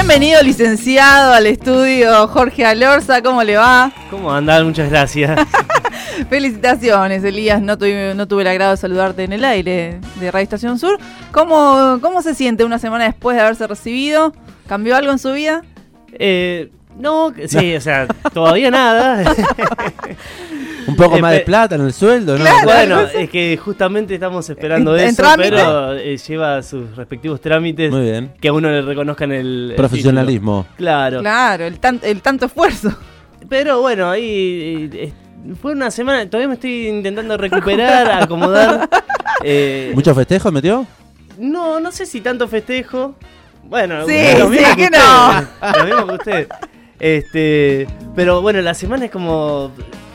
Bienvenido, licenciado, al estudio Jorge Alorza. ¿Cómo le va? ¿Cómo andan? Muchas gracias. Felicitaciones, Elías. No tuve, no tuve el agrado de saludarte en el aire de Radio Estación Sur. ¿Cómo, ¿Cómo se siente una semana después de haberse recibido? ¿Cambió algo en su vida? Eh, no, sí, o sea, todavía nada. Un poco Eh, más de plata en el sueldo, ¿no? Claro. bueno, es que justamente estamos esperando ¿En- en eso, trámite? pero eh, lleva sus respectivos trámites Muy bien. que a uno le reconozcan el, Profesionalismo. Claro. Claro, el, tan- el tanto esfuerzo. Pero bueno, ahí eh, fue una semana, todavía me estoy intentando recuperar, acomodar. Eh, ¿Mucho festejo metió? No, no sé si tanto festejo. Bueno, Sí, lo mismo sí, que que usted, Lo mismo que usted. Este, pero bueno, la semana es como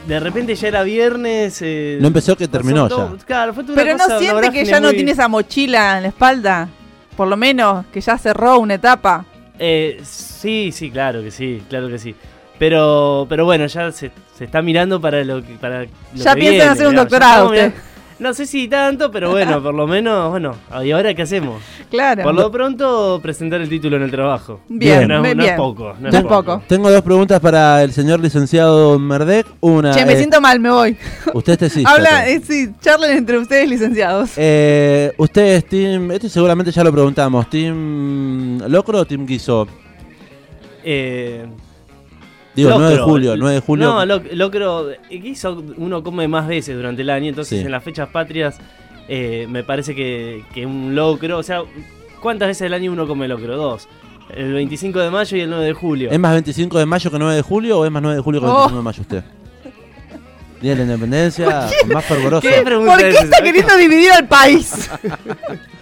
de repente ya era viernes. eh, No empezó que terminó todo- ya. Claro, fue toda una Pero no cosa, siente que ya no tiene esa mochila en la espalda. Por lo menos que ya cerró una etapa. Eh, sí, sí, claro que sí, claro que sí. Pero, pero bueno, ya se, se está mirando para lo que para lo Ya que piensa en viene, hacer un digamos, doctorado estamos usted. mirando- No sé si tanto, pero bueno, por lo menos, bueno, ¿y ahora qué hacemos? Claro. Por lo pronto, presentar el título en el trabajo. Bien, no, es- bien, no es bien. poco. No es poco. Tengo dos preguntas para el señor licenciado Merdek. Una, Che, me eh, siento mal, me voy. usted es tesista, Habla, eh, sí, charlen entre ustedes, licenciados. Eh, usted es Team, esto seguramente ya lo preguntamos, ¿Team Locro o Team Guiso? Eh, Digo, 9 de locro. julio, 9 de julio. No, lo- locro. Quiso uno come más veces durante el año, entonces Sí. en las fechas patrias eh, me parece que, que un locro. O sea, ¿cuántas veces al año uno come locro? Dos. El 25 de mayo y el 9 de julio. ¿Es más 25 de mayo que 9 de julio o es más 9 de julio que Oh. 25 de mayo usted? Día de la Independencia, más fervoroso. ¿Qué pregunta ¿Por qué es está queriendo dividir al país?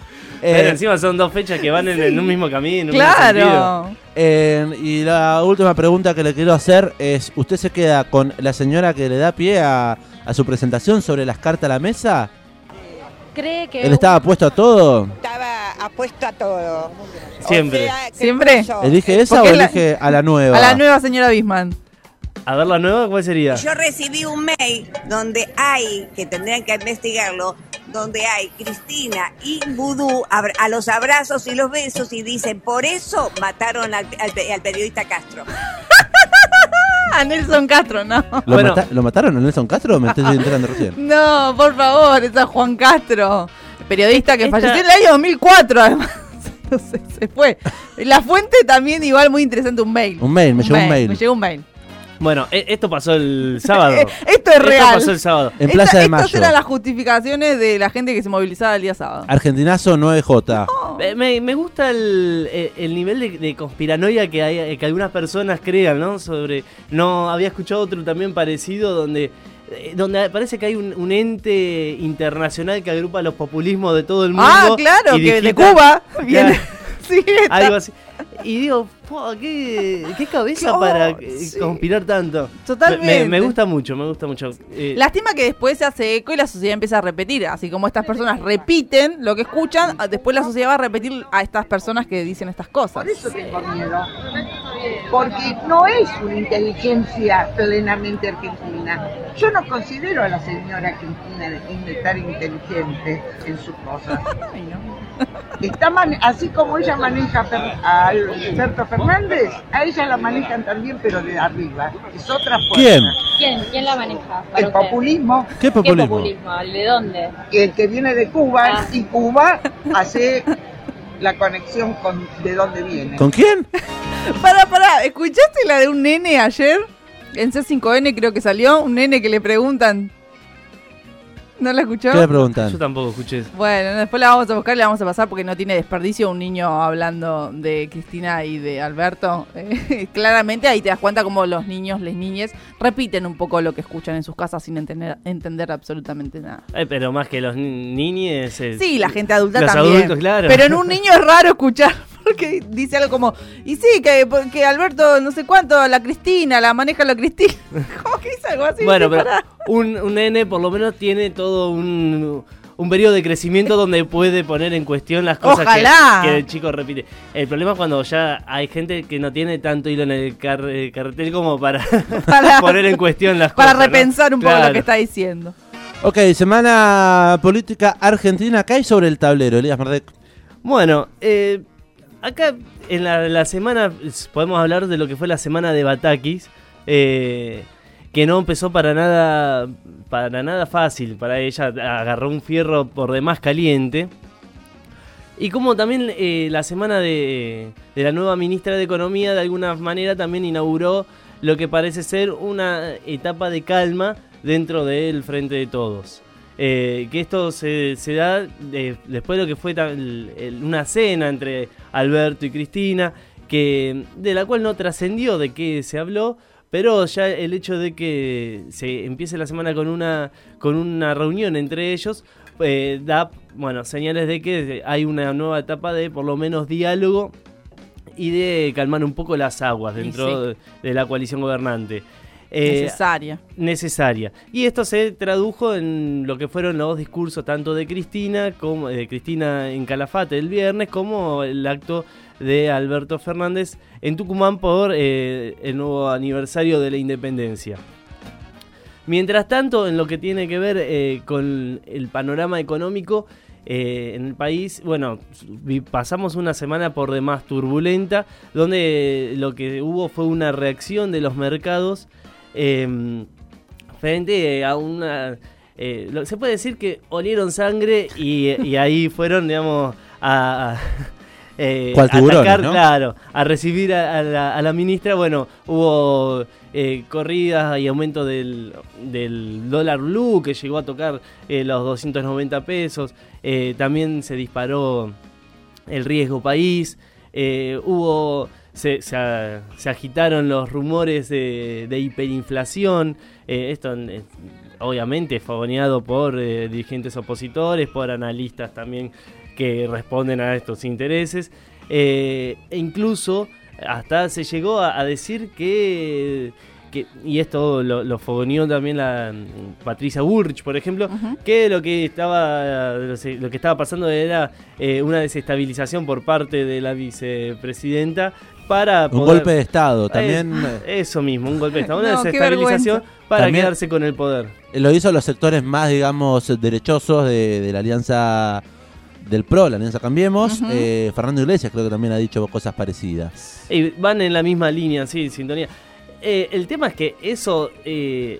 Eh, Pero encima son dos fechas que van en, en un mismo camino. en un mismo sentido. claro. Eh, y la última pregunta que le quiero hacer es, ¿usted se queda con la señora que le da pie a, a su presentación sobre las cartas a la mesa? cree que ¿Él estaba puesto a todo? estaba apuesto a todo. Siempre. O sea, ¿qué ¿Siempre? pasó? ¿Elige esa o Porque la- elige a la nueva? A la nueva señora Bisman. A ver la nueva, ¿cuál sería? Yo recibí un mail donde hay, que tendrían que investigarlo, donde hay Cristina y Vudú a los abrazos y los besos y dicen, por eso mataron al, al pe- al periodista Castro. A Nelson Castro, no. ¿Lo, Bueno. mata- ¿Lo mataron a Nelson Castro o me estoy enterando recién? No, por favor, esa Juan Castro. Periodista que Esta- falleció en el año 2004, además. No sé, se fue. La fuente también, igual, muy interesante, un mail. Un mail, me llegó un mail. Me llegó un mail. Bueno, e- esto pasó el sábado. Esto es real. Esto pasó el sábado. En Esta- Plaza de Estas Mayo. eran las justificaciones de la gente que se movilizaba el día sábado. Argentinazo 9J. Eh, Me, me gusta el, eh, el nivel de, de conspiranoia que hay eh, que algunas personas crean, ¿no? Sobre no había escuchado otro también parecido donde eh, donde parece que hay un, un ente internacional que agrupa los populismos de todo el mundo. Ah, claro, y que de digita- Cuba viene. Sí, está- algo así. Y digo, "Fua, ¿qué, qué cabeza Oh, para eh, sí. conspirar tanto. Totalmente. Me, me gusta mucho, me gusta mucho. Eh, Lástima que después se hace eco y la sociedad empieza a repetir. Así como estas personas repiten lo que escuchan, después la sociedad va a repetir a estas personas que dicen estas cosas. Por eso tengo miedo. Porque no es una inteligencia plenamente argentina. Yo no considero a la señora Cristina de tan inteligente en sus cosas. Está mane- así como ella maneja a Alberto Fernández, a ella la manejan también, pero de arriba. Es otra fuerza. ¿Quién? ¿Quién? ¿Quién la maneja? El usted? populismo, ¿Qué ¿Qué populismo? populismo? ¿De dónde? el que viene de Cuba, Ah. y Cuba hace la conexión con de dónde viene. ¿Con quién? Para, para, ¿escuchaste la de un nene ayer? En C5N creo que salió, un nene que le preguntan. ¿No la escuchó? ¿Qué le preguntan? yo tampoco escuché. Bueno, después la vamos a buscar y la vamos a pasar porque no tiene desperdicio un niño hablando de Cristina y de Alberto. Eh, claramente ahí te das cuenta como los niños, las niñes, repiten un poco lo que escuchan en sus casas sin entender, entender absolutamente nada. Eh, pero más que los ni- niñes. eh, Sí, la gente adulta los también. adultos, claro. Pero en un niño es raro escuchar porque dice algo como, y sí, que, que Alberto no sé cuánto, la Cristina, la maneja la Cristina. ¿Cómo que dice algo así? Bueno, pero un, un nene por lo menos tiene todo un, un periodo de crecimiento donde puede poner en cuestión las cosas que, Ojalá. que el chico repite. El problema es cuando ya hay gente que no tiene tanto hilo en el car- eh, cartel como para, Para- poner en cuestión las Para cosas. ¿no? repensar un poco lo que está diciendo. Ok, semana política argentina. ¿Qué hay sobre el tablero, Elías Mardek? Bueno, eh, acá en la, semana podemos hablar de lo que fue la semana de Batakis, eh, que no empezó para nada, para nada fácil para ella, agarró un fierro por demás caliente. Y como también eh, la semana de la nueva ministra de Economía de alguna manera también inauguró lo que parece ser una etapa de calma dentro del Frente de Todos. Eh, que esto se, se da de- después de lo que fue el- una cena entre Alberto y Cristina, que, de la cual no trascendió de qué se habló, pero ya el hecho de que se empiece la semana con una, con una reunión entre ellos eh, da bueno, señales de que hay una nueva etapa de por lo menos diálogo y de calmar un poco las aguas dentro sí. de, de la coalición gobernante. Eh, Necesaria. necesaria. Y esto se tradujo en lo que fueron los discursos tanto de Cristina como de Cristina en Calafate el viernes como el acto de Alberto Fernández en Tucumán por eh, el nuevo aniversario de la independencia. Mientras tanto, en lo que tiene que ver eh, con el panorama económico eh, en el país, bueno, pasamos una semana por demás turbulenta, donde lo que hubo fue una reacción de los mercados eh, frente a una... eh, lo- se puede decir que olieron sangre y, y ahí fueron, digamos, a... a- eh, atacar, ¿no? claro, a recibir a, a la, a la ministra. Bueno, hubo eh, corridas y aumento del, del dólar blue que llegó a tocar eh, los 290 pesos. Eh, también se disparó el riesgo país. Hubo. Se, se agitaron los rumores de, de hiperinflación. Eh, esto eh, obviamente fogoneado por eh, dirigentes opositores, por analistas también que responden a estos intereses. Eh, e incluso hasta se llegó a, a decir que, que- y esto lo, lo fogoneó también la mm, Patricia Bullrich, por ejemplo, que lo que estaba lo que estaba pasando era eh, una desestabilización por parte de la vicepresidenta para Un poder- golpe de Estado. También Eh, eso mismo, un golpe de Estado, una No, desestabilización para También- quedarse con el poder. eh, lo hizo los sectores más, digamos, derechosos de, de la alianza del PRO, la alianza Cambiemos. Eh, Fernando Iglesias creo que también ha dicho cosas parecidas. Y van en la misma línea, sí, sintonía. Eh, el tema es que eso, eh,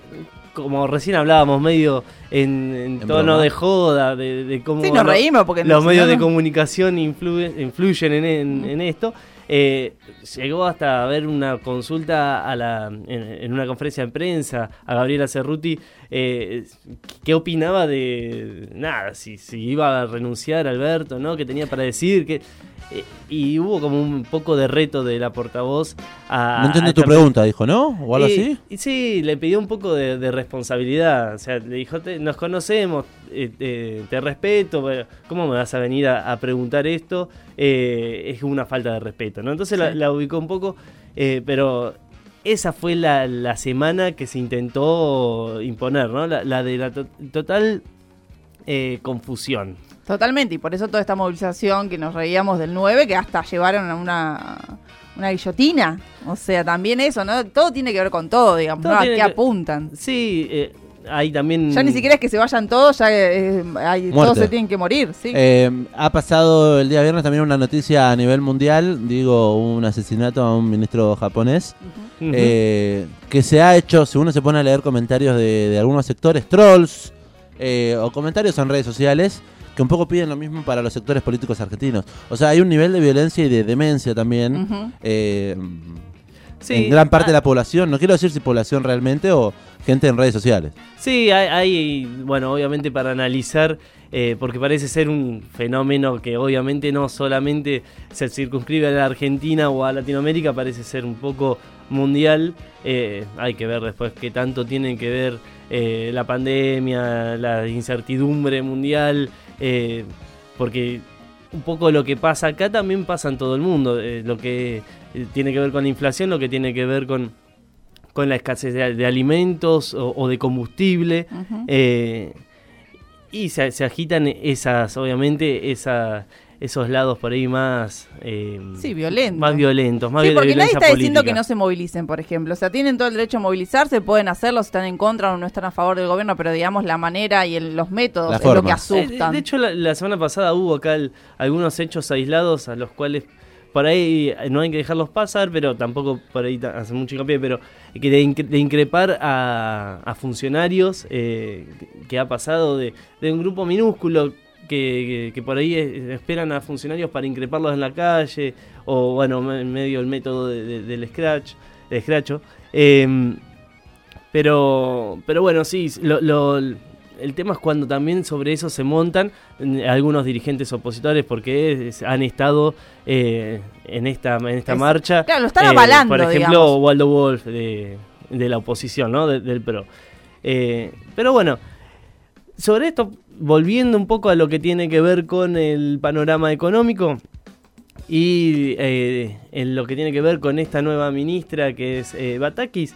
como recién hablábamos, medio en, en En tono broma. de joda, de, de cómo Sí, nos lo- reímos porque los no- medios no- de comunicación influyen, influyen en, en- en esto. Eh, llegó hasta haber una consulta a la, en, en una conferencia de prensa a Gabriela Cerruti eh, qué opinaba de nada, si, si iba a renunciar Alberto, ¿no? que tenía para decir, que eh, y hubo como un poco de reto de la portavoz a... no entiendo a tu pregunta, dijo, ¿no? O algo así. y sí, le pidió un poco de, de responsabilidad. O sea, le dijo, "Te- nos conocemos, eh, te, te respeto, ¿cómo me vas a venir a, a preguntar esto? Eh, es una falta de respeto, ¿no? Entonces la, Sí. la ubicó un poco, eh, pero esa fue la, la semana que se intentó imponer, ¿no? La, la de la to- total eh, confusión. Totalmente, y por eso toda esta movilización que nos reíamos del 9, que hasta llevaron a una, una guillotina. O sea, también eso, ¿no? Todo tiene que ver con todo, digamos, Todo ¿no? ¿A qué que- apuntan? Sí, eh, hay también... Ya ni siquiera es que se vayan todos, ya eh, hay- todos se tienen que morir, ¿sí? Eh, ha pasado el día viernes también una noticia a nivel mundial, digo, un asesinato a un ministro japonés, eh, que se ha hecho, si uno se pone a leer comentarios de, de algunos sectores, trolls eh, o comentarios en redes sociales, que un poco piden lo mismo para los sectores políticos argentinos. O sea, hay un nivel de violencia y de demencia también. Eh, Sí, en gran parte ah, de la población, no quiero decir si población realmente o gente en redes sociales. Sí, hay, hay, bueno, obviamente para analizar, eh, porque parece ser un fenómeno que obviamente no solamente se circunscribe a la Argentina o a Latinoamérica, parece ser un poco mundial. Eh, hay que ver después qué tanto tienen que ver eh, la pandemia, la incertidumbre mundial, porque un poco lo que pasa acá también pasa en todo el mundo, lo que tiene que ver con la inflación, lo que tiene que ver con con la escasez de, de alimentos o, o de combustible. Eh, y se, se agitan esas, obviamente, esa, esos lados por ahí más... eh, Sí, violentos. Más violentos, más Sí, porque nadie está diciendo que no se movilicen, por ejemplo. O sea, tienen todo el derecho a movilizarse, pueden hacerlo, si están en contra o no están a favor del gobierno, pero digamos la manera y el- los métodos La es lo que Eh, asustan. De, de hecho, la, la semana pasada hubo acá el- algunos hechos aislados a los cuales por ahí eh, no hay que dejarlos pasar, pero tampoco por ahí hace mucho hincapié, pero que de, incre- de increpar a, a funcionarios eh, que ha pasado de, un grupo minúsculo que, que- por ahí eh, esperan a funcionarios para increparlos en la calle, o bueno, en medio del método de- de- del scratch, del escracho. Em, pero, pero bueno, sí, lo- lo- el tema es cuando también sobre eso se montan eh, algunos dirigentes opositores porque es- han estado eh, en esta, en esta Es- marcha. claro, lo están Eh, avalando, Por ejemplo, digamos. Waldo Wolf de, de la oposición, ¿no? De- del PRO. Eh, pero bueno, sobre esto, volviendo un poco a lo que tiene que ver con el panorama económico y en lo que tiene que ver con esta nueva ministra que es Batakis,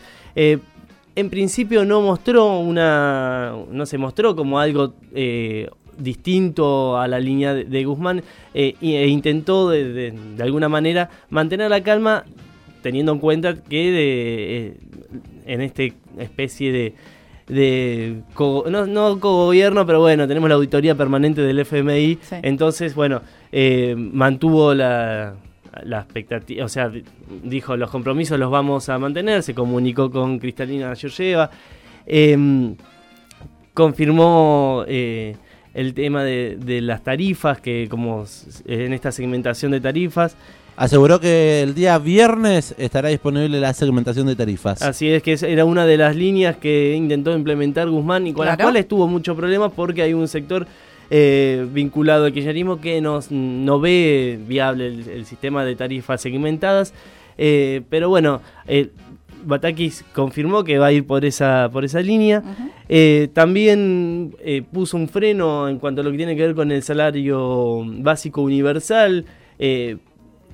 en principio no mostró una, no se mostró como algo eh, distinto a la línea de, de Guzmán eh, e intentó de, de- de alguna manera mantener la calma teniendo en cuenta que de, eh, en este especie de, de co- no, no cogobierno, pero bueno, tenemos la auditoría permanente del FMI, Sí. entonces, bueno, eh, mantuvo la, la expectativa, o sea, di- dijo los compromisos los vamos a mantener, se comunicó con Cristalina Georgieva, em, confirmó eh, el tema de, de las tarifas, que como en esta segmentación de tarifas, Aseguró que el día viernes estará disponible la segmentación de tarifas. Así es que esa era una de las líneas que intentó implementar Guzmán y con las Claro. cuales tuvo muchos problemas porque hay un sector eh, vinculado al kirchnerismo que nos, no ve viable el, el sistema de tarifas segmentadas. Eh, pero bueno, eh, Batakis confirmó que va a ir por esa, por esa línea. Eh, también puso un freno en cuanto a lo que tiene que ver con el salario básico universal,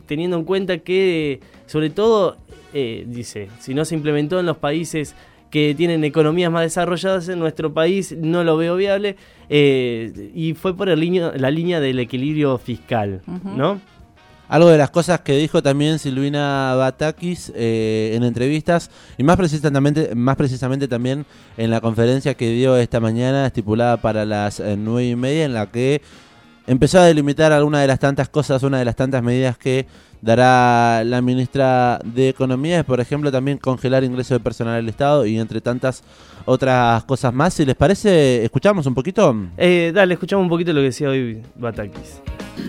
teniendo en cuenta que, sobre todo, dice, si no se implementó en los países que tienen economías más desarrolladas, en nuestro país no lo veo viable, eh, y fue por el la línea del equilibrio fiscal. ¿no? Algo de las cosas que dijo también Silvina Batakis eh, en entrevistas y más precisamente, más precisamente también en la conferencia que dio esta mañana estipulada para las eh, nueve y media en la que empezó a delimitar algunas de las tantas cosas, una de las tantas medidas que dará la ministra de Economía es, por ejemplo, también congelar ingresos de personal del Estado y entre tantas otras cosas más. Si les parece, escuchamos un poquito. Eh, dale, escuchamos un poquito lo que decía hoy Batakis.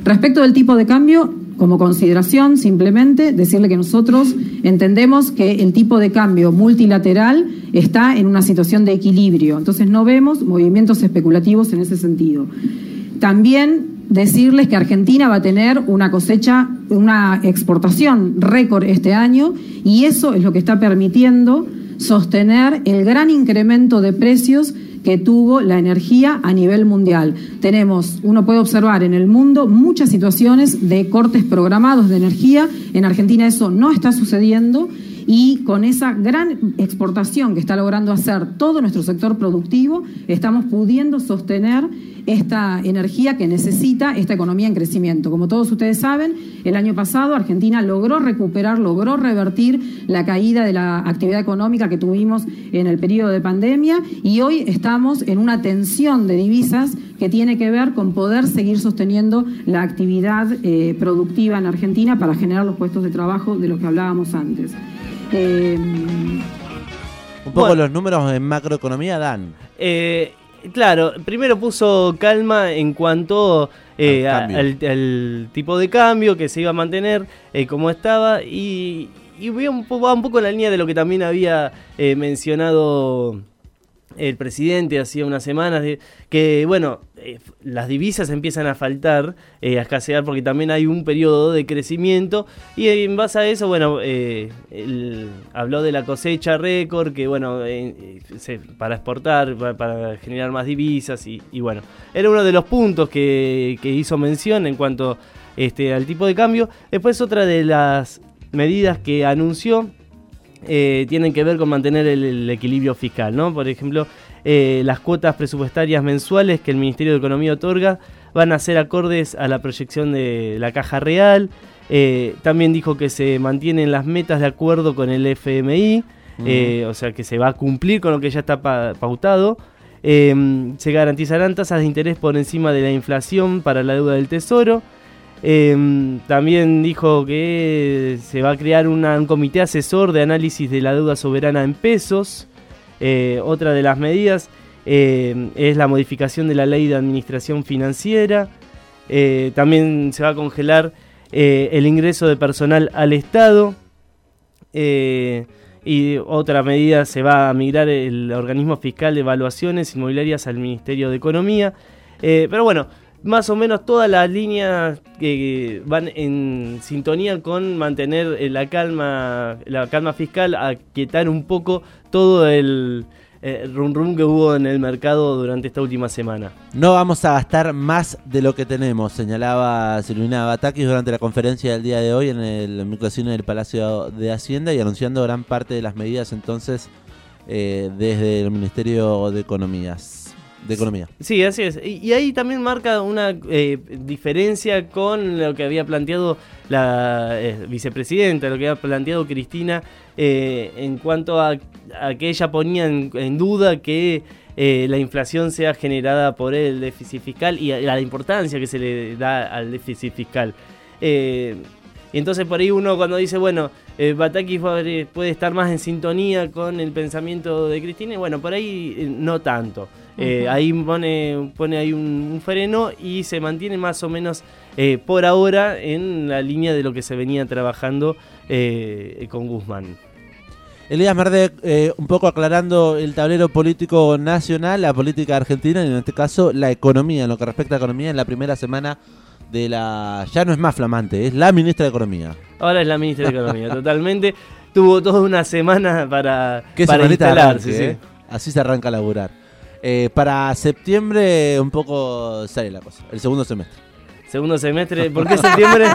Respecto del tipo de cambio, como consideración, simplemente decirle que nosotros entendemos que el tipo de cambio multilateral está en una situación de equilibrio, entonces no vemos movimientos especulativos en ese sentido. También decirles que Argentina va a tener una cosecha, una exportación récord este año y eso es lo que está permitiendo sostener el gran incremento de precios que tuvo la energía a nivel mundial. Tenemos, uno puede observar en el mundo muchas situaciones de cortes programados de energía. En Argentina eso no está sucediendo y con esa gran exportación que está logrando hacer todo nuestro sector productivo, estamos pudiendo sostener esta energía que necesita esta economía en crecimiento. Como todos ustedes saben, el año pasado Argentina logró recuperar, logró revertir la caída de la actividad económica que tuvimos en el periodo de pandemia y hoy estamos en una tensión de divisas que tiene que ver con poder seguir sosteniendo la actividad eh, productiva en Argentina para generar los puestos de trabajo de los que hablábamos antes. Eh, Un poco Bueno. los números en macroeconomía dan. Eh, claro, primero puso calma en cuanto eh, Al a- cambio. al, al tipo de cambio que se iba a mantener eh, como estaba y, y voy un poco, va un poco en la línea de lo que también había eh, mencionado el presidente hacía unas semanas, de, que bueno, eh, las divisas empiezan a faltar, eh, a escasear porque también hay un periodo de crecimiento y en base a eso, bueno, eh, él habló de la cosecha récord, que bueno, eh, eh, para exportar, para, generar más divisas y, y bueno, era uno de los puntos que, que hizo mención en cuanto este, al tipo de cambio. Después otra de las medidas que anunció eh, tienen que ver con mantener el equilibrio fiscal, ¿no? Por ejemplo, eh, las cuotas presupuestarias mensuales que el Ministerio de Economía otorga van a ser acordes a la proyección de la caja real. Eh, también dijo que se mantienen las metas de acuerdo con el FMI, eh, o sea que se va a cumplir con lo que ya está pa- pautado. Eh, se garantizarán tasas de interés por encima de la inflación para la deuda del Tesoro. Eh, también dijo que se va a crear una- un comité asesor de análisis de la deuda soberana en pesos. Eh, otra de las medidas eh, es la modificación de la ley de administración financiera. Eh, también se va a congelar el ingreso de personal al Estado. Y otra medida se va a migrar el organismo fiscal de evaluaciones inmobiliarias al Ministerio de Economía. Pero bueno, más o menos todas las líneas que van en sintonía con mantener eh, la calma, la calma fiscal, a quietar un poco todo el eh, rum rum que hubo en el mercado durante esta última semana. No vamos a gastar más de lo que tenemos, señalaba Silvina Batakis durante la conferencia del día de hoy en el microcine del Palacio de Hacienda y anunciando gran parte de las medidas entonces eh, desde el Ministerio de Economías. De Economía. Sí, así es. Y, ahí también marca una eh, diferencia con lo que había planteado la eh, vicepresidenta, lo que había planteado Cristina eh, en cuanto a, a que ella ponía en, duda que eh, la inflación sea generada por el déficit fiscal y la importancia que se le da al déficit fiscal. Y entonces por ahí uno cuando dice, bueno, eh, Batakis puede estar más en sintonía con el pensamiento de Cristina, y bueno, por ahí no tanto. Eh. Ahí pone, pone ahí un, un freno y se mantiene más o menos eh, por ahora en la línea de lo que se venía trabajando eh, con Guzmán. Elías Merdek, eh, un poco aclarando el tablero político nacional, la política argentina y en este caso la economía, en lo que respecta a economía, en la primera semana de la... Ya no es más flamante, es la ministra de Economía. Ahora es la ministra de Economía, totalmente. Tuvo toda una semana para, Qué para instalarse. arranque, sí. Así se arranca a laburar. Eh, para septiembre un poco sale la cosa, el segundo semestre. Segundo semestre, ¿por qué septiembre?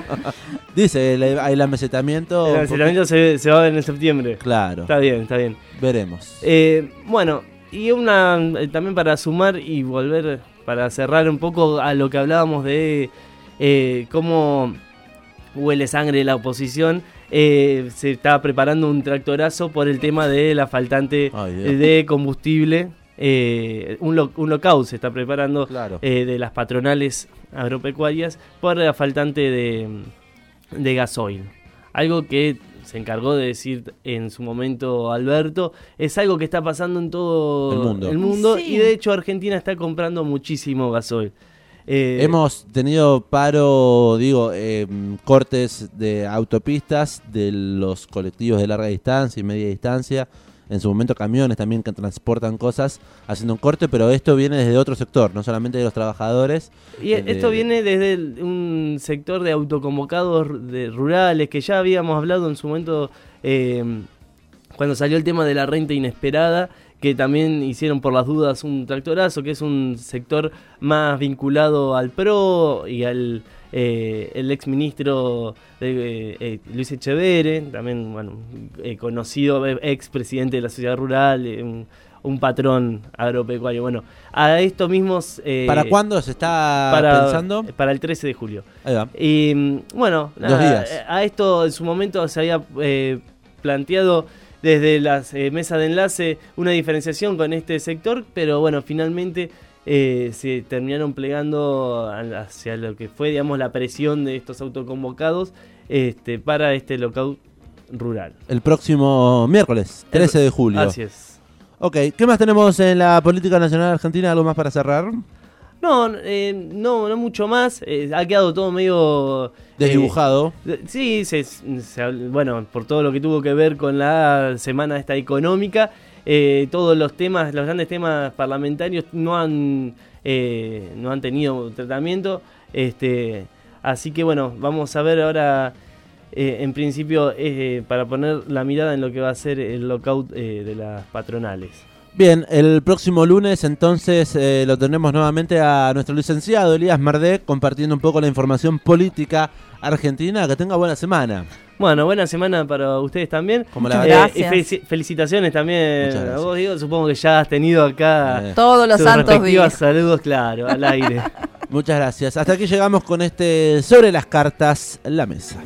Dice, el, el amesetamiento... El lanzamiento se, se va a ver en septiembre. Claro, Está bien, está bien. veremos. Eh, bueno, y una eh, también para sumar y volver, para cerrar un poco a lo que hablábamos de eh, cómo huele sangre la oposición, eh, se está preparando un tractorazo por el tema de la faltante de combustible. Eh, un, lo- un lockout se está preparando Claro. eh, de las patronales agropecuarias por la faltante de, de gasoil. Algo que se encargó de decir en su momento Alberto, es algo que está pasando en todo El mundo. el mundo, Sí. y de hecho Argentina está comprando muchísimo gasoil. Eh, Hemos tenido paro, digo, eh, cortes de autopistas de los colectivos de larga distancia y media distancia. En su momento camiones también que transportan cosas haciendo un corte, pero esto viene desde otro sector, no solamente de los trabajadores. Y eh, esto viene desde el- un sector de autoconvocados de rurales que ya habíamos hablado en su momento eh, cuando salió el tema de la renta inesperada, que también hicieron por las dudas un tractorazo, que es un sector más vinculado al PRO y al eh, el ex ministro Luis Echeverre, también bueno, eh, conocido ex presidente de la sociedad rural, eh, un, un patrón agropecuario. Bueno, a estos mismos... eh, ¿Para cuándo se está para, pensando? Para el 13 de julio. Ahí va. Y mm, bueno, nada, eh, a esto en su momento se había eh, planteado desde las eh, mesas de enlace una diferenciación con este sector, pero bueno, finalmente eh, se terminaron plegando hacia lo que fue, digamos, la presión de estos autoconvocados este, para este lockout rural. El próximo miércoles, 13 de julio. Así es. Ok, ¿qué más tenemos en la política nacional argentina? ¿Algo más para cerrar? No, eh, no, no mucho más. eh, ha quedado todo medio... eh, Desdibujado. Eh, Sí, se, bueno, por todo lo que tuvo que ver con la semana esta económica, eh, todos los temas, los grandes temas parlamentarios no han, eh, no han tenido tratamiento. Este, así que bueno, vamos a ver ahora, eh, en principio, eh, para poner la mirada en lo que va a ser el lockout eh, de las patronales. Bien, el próximo lunes entonces eh, lo tenemos nuevamente a nuestro licenciado Elías Mardek compartiendo un poco la información política argentina. Que tenga buena semana. Bueno, buena semana para ustedes también. Como la verdad. Eh, y gracias. felici- felicitaciones también a gracias. vos, Diego. Supongo que ya has tenido acá Eh, Todos los santos días. saludos, claro, al aire. muchas gracias. Hasta aquí llegamos con este sobre las cartas la mesa.